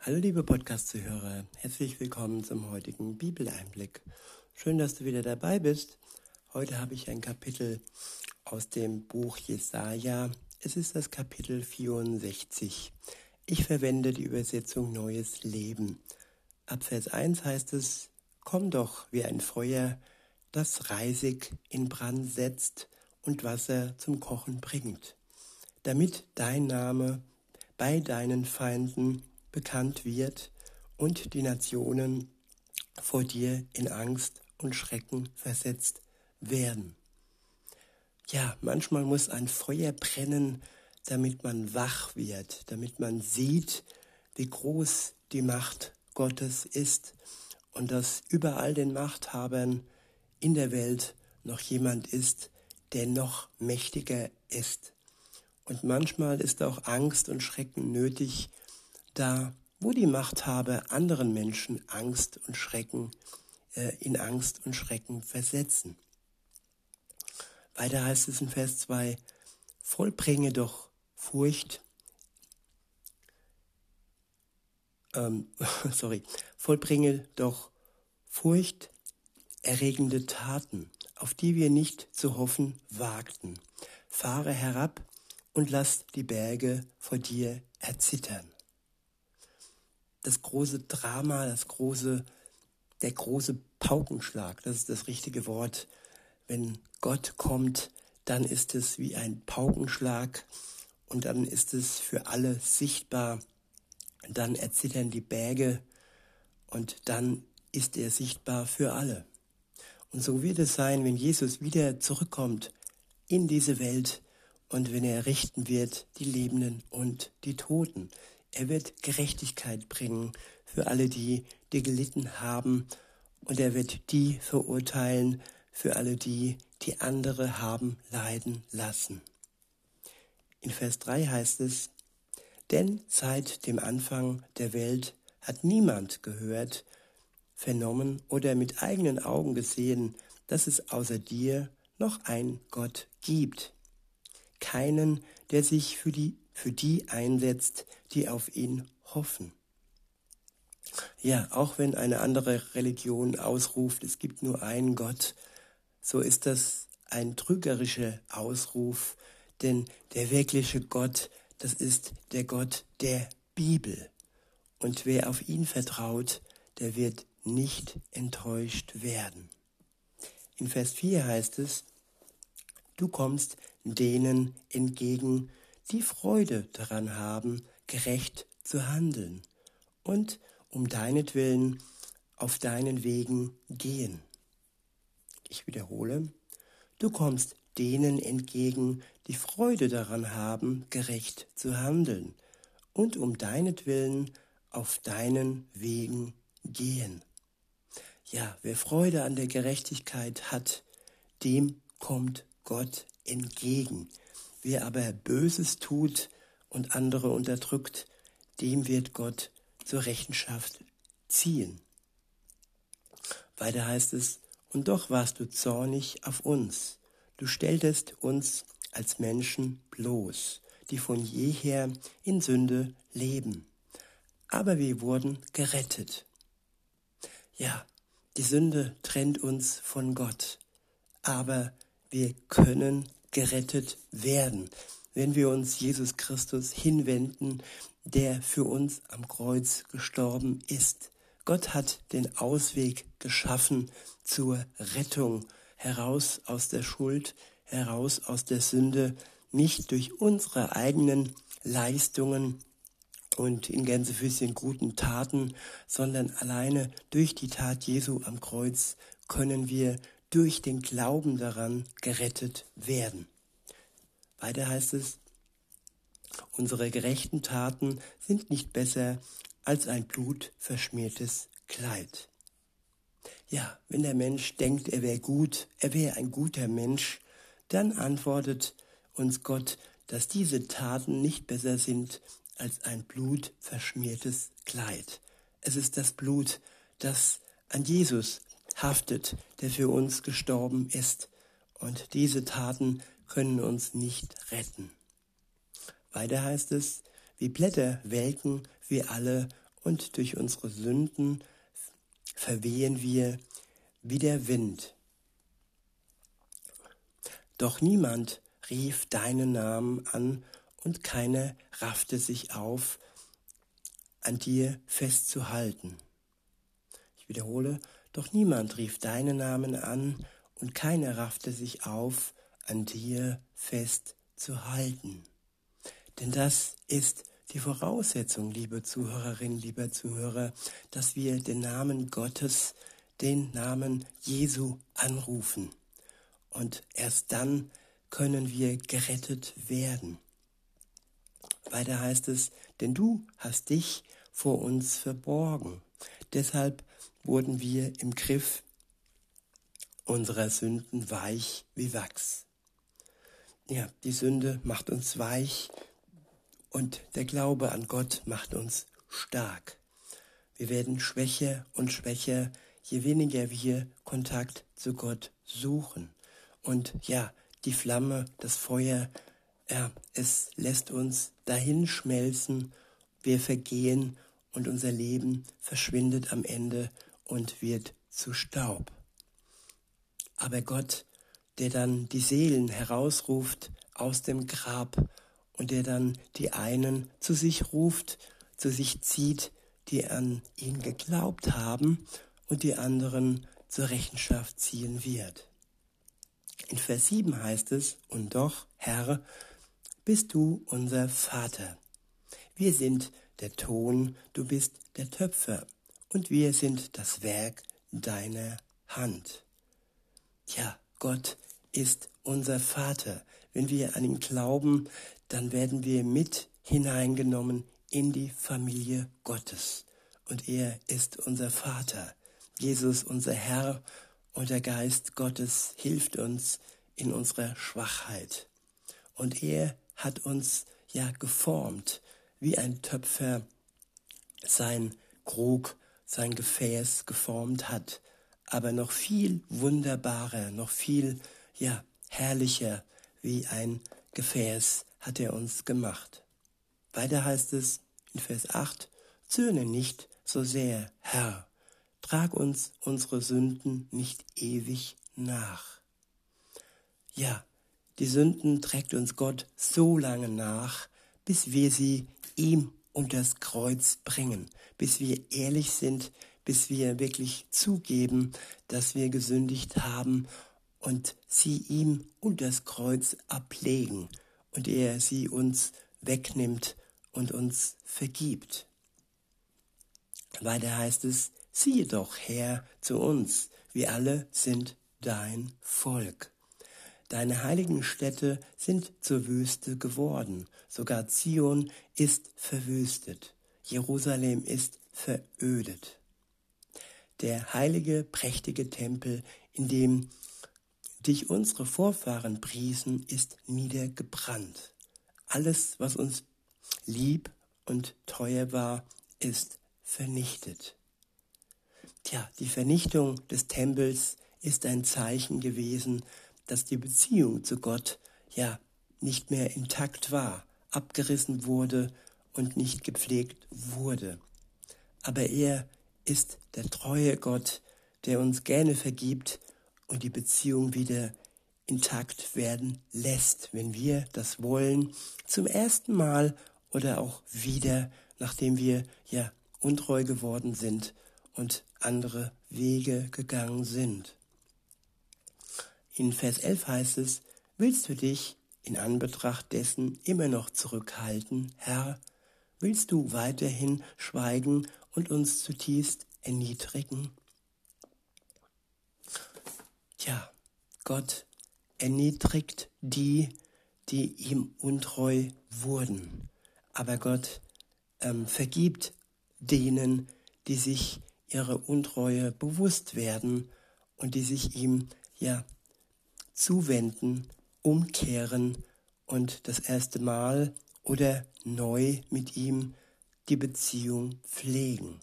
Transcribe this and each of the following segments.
Hallo liebe Podcast-Zuhörer, herzlich willkommen zum heutigen Bibeleinblick. Schön, dass du wieder dabei bist. Heute habe ich ein Kapitel aus dem Buch Jesaja. Es ist das Kapitel 64. Ich verwende die Übersetzung Neues Leben. Ab Vers 1 heißt es, Komm doch wie ein Feuer, das Reisig in Brand setzt und Wasser zum Kochen bringt, damit dein Name bei deinen Feinden bekannt wird und die Nationen vor dir in Angst und Schrecken versetzt werden. Ja, manchmal muss ein Feuer brennen, damit man wach wird, damit man sieht, wie groß die Macht Gottes ist und dass überall den Machthabern in der Welt noch jemand ist, der noch mächtiger ist. Und manchmal ist auch Angst und Schrecken nötig, da wo die Machthaber anderen Menschen Angst und Schrecken äh, in Angst und Schrecken versetzen. Weiter heißt es in Vers 2, vollbringe doch Furcht, ähm, sorry, vollbringe doch Furcht erregende Taten, auf die wir nicht zu hoffen wagten. Fahre herab und lass die Berge vor dir erzittern. Das große Drama, das große, der große Paukenschlag, das ist das richtige Wort. Wenn Gott kommt, dann ist es wie ein Paukenschlag und dann ist es für alle sichtbar. Dann erzittern die Berge und dann ist er sichtbar für alle. Und so wird es sein, wenn Jesus wieder zurückkommt in diese Welt und wenn er richten wird die Lebenden und die Toten. Er wird Gerechtigkeit bringen für alle die, die gelitten haben, und er wird die verurteilen für alle die, die andere haben leiden lassen. In Vers 3 heißt es, denn seit dem Anfang der Welt hat niemand gehört, vernommen oder mit eigenen Augen gesehen, dass es außer dir noch ein Gott gibt. Keinen, der sich für die, für die einsetzt, die auf ihn hoffen. Ja, auch wenn eine andere Religion ausruft, es gibt nur einen Gott, so ist das ein trügerischer Ausruf, denn der wirkliche Gott, das ist der Gott der Bibel. Und wer auf ihn vertraut, der wird nicht enttäuscht werden. In Vers 4 heißt es, du kommst denen entgegen, die Freude daran haben, gerecht zu handeln und um deinetwillen auf deinen Wegen gehen. Ich wiederhole, du kommst denen entgegen, die Freude daran haben, gerecht zu handeln und um deinetwillen auf deinen Wegen gehen. Ja, wer Freude an der Gerechtigkeit hat, dem kommt Gott entgegen. Wer aber Böses tut und andere unterdrückt, dem wird Gott zur Rechenschaft ziehen. Weiter heißt es, und doch warst du zornig auf uns. Du stelltest uns als Menschen bloß, die von jeher in Sünde leben. Aber wir wurden gerettet. Ja, die Sünde trennt uns von Gott, aber wir können gerettet werden, wenn wir uns Jesus Christus hinwenden, der für uns am Kreuz gestorben ist. Gott hat den Ausweg geschaffen zur Rettung, heraus aus der Schuld, heraus aus der Sünde, nicht durch unsere eigenen Leistungen, und in Gänsefüßchen guten Taten, sondern alleine durch die Tat Jesu am Kreuz können wir durch den Glauben daran gerettet werden. Weiter heißt es, unsere gerechten Taten sind nicht besser als ein blutverschmiertes Kleid. Ja, wenn der Mensch denkt, er wäre gut, er wäre ein guter Mensch, dann antwortet uns Gott, dass diese Taten nicht besser sind als ein blutverschmiertes Kleid. Es ist das Blut, das an Jesus haftet, der für uns gestorben ist. Und diese Taten können uns nicht retten. Weiter heißt es, wie Blätter welken wir alle und durch unsere Sünden verwehen wir wie der Wind. Doch niemand rief deinen Namen an und keiner raffte sich auf, an dir festzuhalten. Ich wiederhole, doch niemand rief deinen Namen an und keiner raffte sich auf, an dir festzuhalten. Denn das ist die Voraussetzung, liebe Zuhörerin, lieber Zuhörer, dass wir den Namen Gottes, den Namen Jesu anrufen. Und erst dann können wir gerettet werden. Weiter heißt es, denn du hast dich vor uns verborgen. Deshalb wurden wir im Griff unserer Sünden weich wie Wachs. Ja, die Sünde macht uns weich und der Glaube an Gott macht uns stark. Wir werden schwächer und schwächer, je weniger wir Kontakt zu Gott suchen. Und ja, die Flamme, das Feuer, ja, es lässt uns dahin schmelzen, wir vergehen und unser Leben verschwindet am Ende und wird zu Staub. Aber Gott, der dann die Seelen herausruft aus dem Grab und der dann die einen zu sich ruft, zu sich zieht, die an ihn geglaubt haben und die anderen zur Rechenschaft ziehen wird. In Vers 7 heißt es, und doch, Herr, bist du unser Vater. Wir sind der Ton, du bist der Töpfer, und wir sind das Werk deiner Hand. Ja, Gott ist unser Vater. Wenn wir an ihn glauben, dann werden wir mit hineingenommen in die Familie Gottes. Und er ist unser Vater. Jesus, unser Herr und der Geist Gottes hilft uns in unserer Schwachheit. Und er hat uns ja geformt, wie ein Töpfer sein Krug, sein Gefäß geformt hat, aber noch viel wunderbarer, noch viel ja herrlicher wie ein Gefäß hat er uns gemacht. Weiter heißt es in Vers 8, Zürne nicht so sehr, Herr, trag uns unsere Sünden nicht ewig nach. Ja, die Sünden trägt uns Gott so lange nach, bis wir sie ihm unter das Kreuz bringen, bis wir ehrlich sind, bis wir wirklich zugeben, dass wir gesündigt haben und sie ihm unter das Kreuz ablegen und er sie uns wegnimmt und uns vergibt. Weiter heißt es, siehe doch her zu uns, wir alle sind dein Volk. Deine heiligen Städte sind zur Wüste geworden, sogar Zion ist verwüstet, Jerusalem ist verödet. Der heilige, prächtige Tempel, in dem dich unsere Vorfahren priesen, ist niedergebrannt. Alles, was uns lieb und teuer war, ist vernichtet. Tja, die Vernichtung des Tempels ist ein Zeichen gewesen, dass die Beziehung zu Gott ja nicht mehr intakt war, abgerissen wurde und nicht gepflegt wurde. Aber er ist der treue Gott, der uns gerne vergibt und die Beziehung wieder intakt werden lässt, wenn wir das wollen, zum ersten Mal oder auch wieder, nachdem wir ja untreu geworden sind und andere Wege gegangen sind. In Vers 11 heißt es, willst du dich in Anbetracht dessen immer noch zurückhalten, Herr? Willst du weiterhin schweigen und uns zutiefst erniedrigen? Tja, Gott erniedrigt die, die ihm untreu wurden. Aber Gott ähm, vergibt denen, die sich ihre Untreue bewusst werden und die sich ihm ja zuwenden, umkehren und das erste Mal oder neu mit ihm die Beziehung pflegen.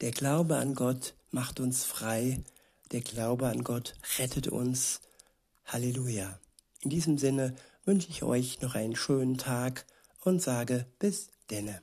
Der Glaube an Gott macht uns frei, der Glaube an Gott rettet uns. Halleluja. In diesem Sinne wünsche ich euch noch einen schönen Tag und sage bis denne.